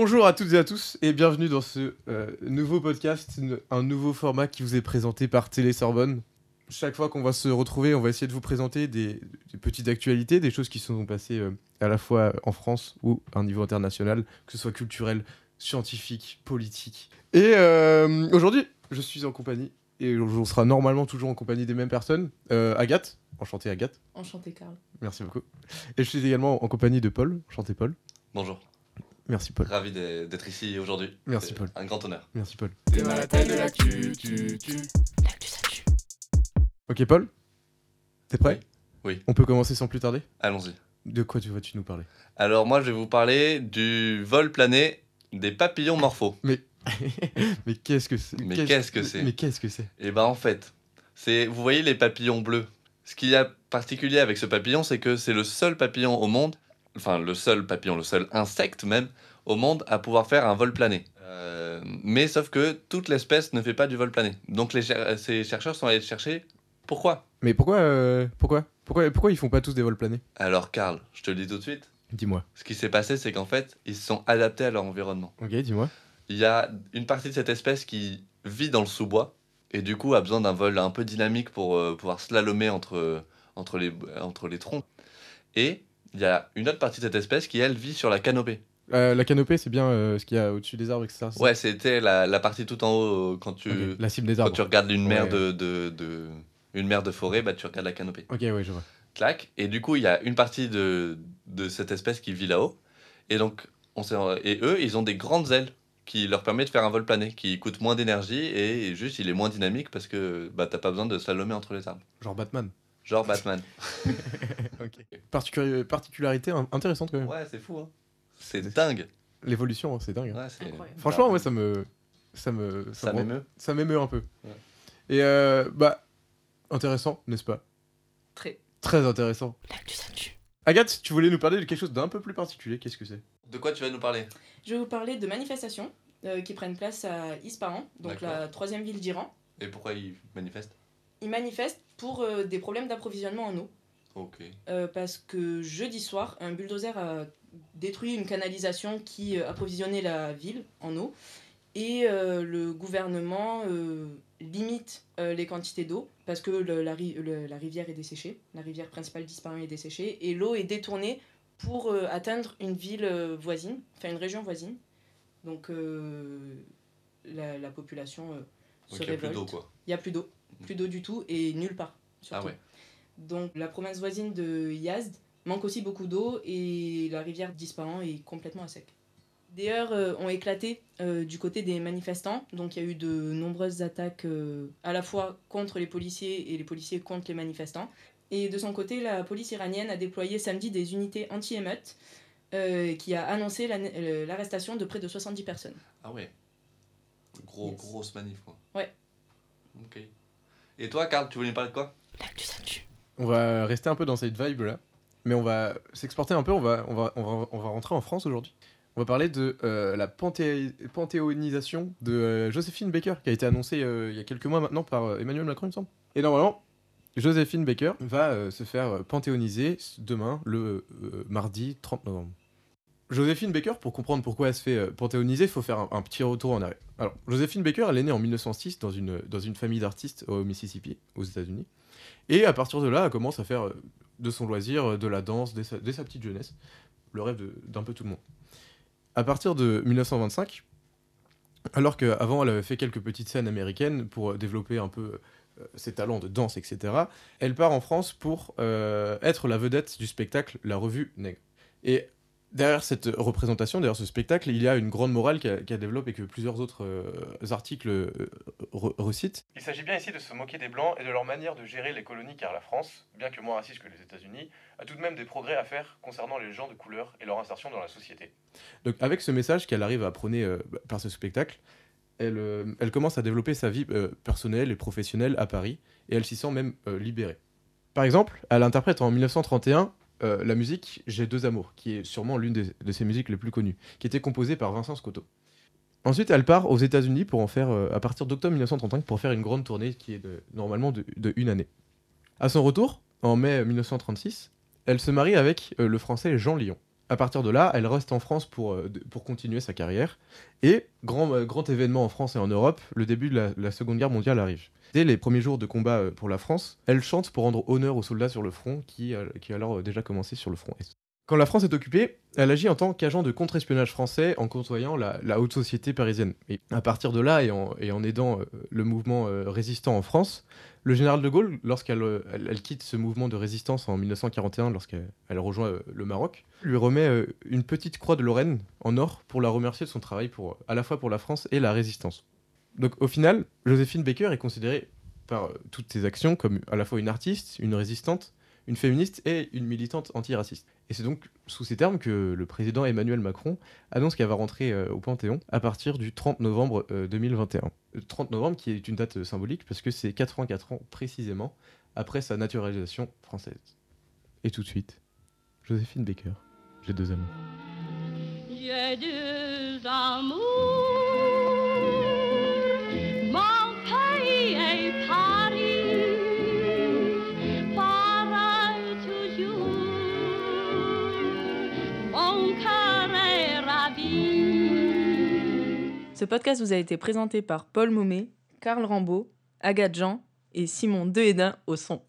Bonjour à toutes et à tous et bienvenue dans ce euh, nouveau podcast, une- un nouveau format qui vous est présenté par Télé Sorbonne. Chaque fois qu'on va se retrouver, on va essayer de vous présenter des, des petites actualités, des choses qui se sont passées euh, à la fois en France ou à un niveau international, que ce soit culturel, scientifique, politique. Et euh, aujourd'hui, je suis en compagnie, et on sera normalement toujours en compagnie des mêmes personnes. Euh, Agathe, enchantée Agathe, Enchanté, Karl. merci beaucoup. Et je suis également en compagnie de Paul, enchanté Paul. Bonjour, Merci Paul. ravi d'être ici aujourd'hui. Merci, Paul. Un grand honneur. Merci Paul. C'est dans la tête de l'actu, tu, tu. L'actu, ça tue. Ok Paul T'es prêt? Oui. Oui. On peut commencer sans plus tarder? Allons-y. De quoi tu vas-tu nous parler? Alors moi, je vais vous parler du vol plané des papillons morphos. Mais qu'est-ce que c'est? Mais qu'est-ce que c'est? Mais qu'est-ce que c'est? Et ben en fait, c'est vous voyez les papillons bleus. Ce qu'il y a particulier avec ce papillon, c'est que c'est le seul papillon au monde, enfin le seul papillon, le seul insecte même au monde à pouvoir faire un vol plané. Euh, mais sauf que toute l'espèce ne fait pas du vol plané. Donc les cher- ces chercheurs sont allés chercher pourquoi? Mais pourquoi euh, Pourquoi? Pourquoi, pourquoi ils font pas tous des vols planés? Alors Karl, je te le dis tout de suite. Dis-moi. Ce qui s'est passé, c'est qu'en fait, ils se sont adaptés à leur environnement. Ok, dis-moi. Il y a une partie de cette espèce qui vit dans le sous-bois et du coup a besoin d'un vol un peu dynamique pour euh, pouvoir slalomer entre, entre, les, entre les troncs. Et il y a une autre partie de cette espèce qui, elle, vit sur la canopée. Euh, la canopée, c'est bien euh, ce qu'il y a au-dessus des arbres, etc. Ouais, c'était la, la partie tout en haut euh, quand tu, La cible des quand arbres. tu regardes une mer, Ouais. de, de, de- une mer de forêt, bah, tu regardes la canopée. Ok, ouais, je vois. clac. Et du coup, il y a une partie de, de cette espèce qui vit là-haut. Et donc, on s'est- et eux, ils ont des grandes ailes qui leur permettent de faire un vol plané, qui coûte moins d'énergie et juste il est moins dynamique parce que bah, t'as pas besoin de slalomer entre les arbres. Genre Batman. Genre Batman. ok. Particu- particularité in- intéressante quand même. ouais, c'est fou, hein. C'est dingue. L'évolution, c'est dingue. hein. Ouais. Franchement, ouais, ça me. Ça me. ça m'émeut. Ça m'émeut un peu. Ouais. Et euh, bah. Intéressant, n'est-ce pas? Très. Très intéressant. L'actu. Agathe, tu voulais nous parler de quelque chose d'un peu plus particulier. Qu'est-ce que c'est? De quoi tu vas nous parler? Je vais vous parler de manifestations euh, qui prennent place à Ispahan, donc la troisième ville d'Iran. Et pourquoi ils manifestent? Ils manifestent pour euh, des problèmes d'approvisionnement en eau. Euh, parce que jeudi soir, un bulldozer a détruit une canalisation qui euh, approvisionnait la ville en eau. Et le gouvernement limite les quantités d'eau parce que le- la, ri- le- la rivière est desséchée, la rivière principale d'Ispahan est desséchée, et l'eau est détournée pour atteindre une ville voisine, enfin une région voisine. Donc la, la population Donc il y a plus d'eau quoi. Il n'y a plus d'eau. Plus d'eau du tout et nulle part. Ah surtout. ouais. Donc la province voisine de Yazd manque aussi beaucoup d'eau et la rivière d'Ispahan est complètement à sec. Des heurts euh, ont éclaté euh, du côté des manifestants, donc il y a eu de nombreuses attaques euh, à la fois contre les policiers et les policiers contre les manifestants. Et de son côté, la police iranienne a déployé samedi des unités anti-émeutes qui a annoncé la- l'arrestation de près de 70 personnes. Ah ouais. Gros, Yes. grosse manif quoi. Ouais. Ok. Et toi, Karl, tu voulais parler de quoi? L'actu, tue. On va rester un peu dans cette vibe là, mais on va s'exporter un peu. On va, on va, on va, on va rentrer en France aujourd'hui. On va parler de euh, la panthé- panthéonisation de euh, Joséphine Baker, qui a été annoncée euh, il y a quelques mois maintenant par euh, Emmanuel Macron, il me semble. Et normalement, Joséphine Baker va euh, se faire panthéoniser demain, le euh, mardi 30 novembre. Joséphine Baker, pour comprendre pourquoi elle se fait euh, panthéoniser, il faut faire un, petit retour en arrière. Alors, Joséphine Baker, elle est née en 1906 dans une, dans une famille d'artistes au Mississippi, aux États-Unis. Et à partir de là, elle commence à faire euh, de son loisir euh, de la danse dès sa, petite jeunesse. Le rêve d'un peu tout le monde. À partir de 1925, alors qu'avant elle avait fait quelques petites scènes américaines pour développer un peu ses talents de danse, etc., elle part en France pour être la vedette du spectacle La Revue Nègre. Et derrière cette représentation, derrière ce spectacle, il y a une grande morale qu'elle développe et que plusieurs autres euh, articles euh, re- recitent. Il s'agit bien ici de se moquer des Blancs et de leur manière de gérer les colonies car la France, bien que moins raciste que les États-Unis, a tout de même des progrès à faire concernant les gens de couleur et leur insertion dans la société. Donc avec ce message qu'elle arrive à prôner euh, par ce spectacle, elle, elle commence à développer sa vie personnelle et professionnelle à Paris, et elle s'y sent même libérée. Par exemple, elle interprète en 1931 euh, la musique J'ai deux amours, qui est sûrement l'une de ses musiques les plus connues, qui était composée par Vincent Scotto. Ensuite, elle part aux États-Unis pour en faire, euh, à partir d'octobre 1935, pour faire une grande tournée qui est normalement de, de une année. À son retour, en mai 1936, elle se marie avec euh, le français Jean Lyon. À partir de là, elle reste en France pour, euh, pour continuer sa carrière. Et grand, euh, grand événement en France et en Europe, le début de la, Seconde Guerre mondiale arrive. Dès les premiers jours de combat euh, pour la France, elle chante pour rendre honneur aux soldats sur le front qui, qui alors déjà commencé sur le front Est. Quand la France est occupée, elle agit en tant qu'agent de contre-espionnage français en côtoyant la, haute société parisienne. Et à partir de là, et en, aidant euh, le mouvement euh, résistant en France, le général de Gaulle, lorsqu'elle euh, elle, quitte ce mouvement de résistance en 1941, lorsqu'elle elle rejoint le Maroc, lui remet une petite croix de Lorraine en or pour la remercier de son travail pour, à la fois pour la France et la résistance. Donc au final, Joséphine Baker est considérée par toutes ses actions comme à la fois une artiste, une résistante, une féministe et une militante antiraciste. Et c'est donc sous ces termes que le président Emmanuel Macron annonce qu'elle va rentrer euh, au Panthéon à partir du 30 novembre euh, 2021. Le 30 novembre qui est une date euh, symbolique parce que c'est 84 ans précisément après sa naturalisation française. Et tout de suite, Joséphine Baker, j'ai deux amours. J'ai deux amours, Ce podcast vous a été présenté par Paul Momé, Karl Rambaud, Agathe Jean et Simon Dehédin au son.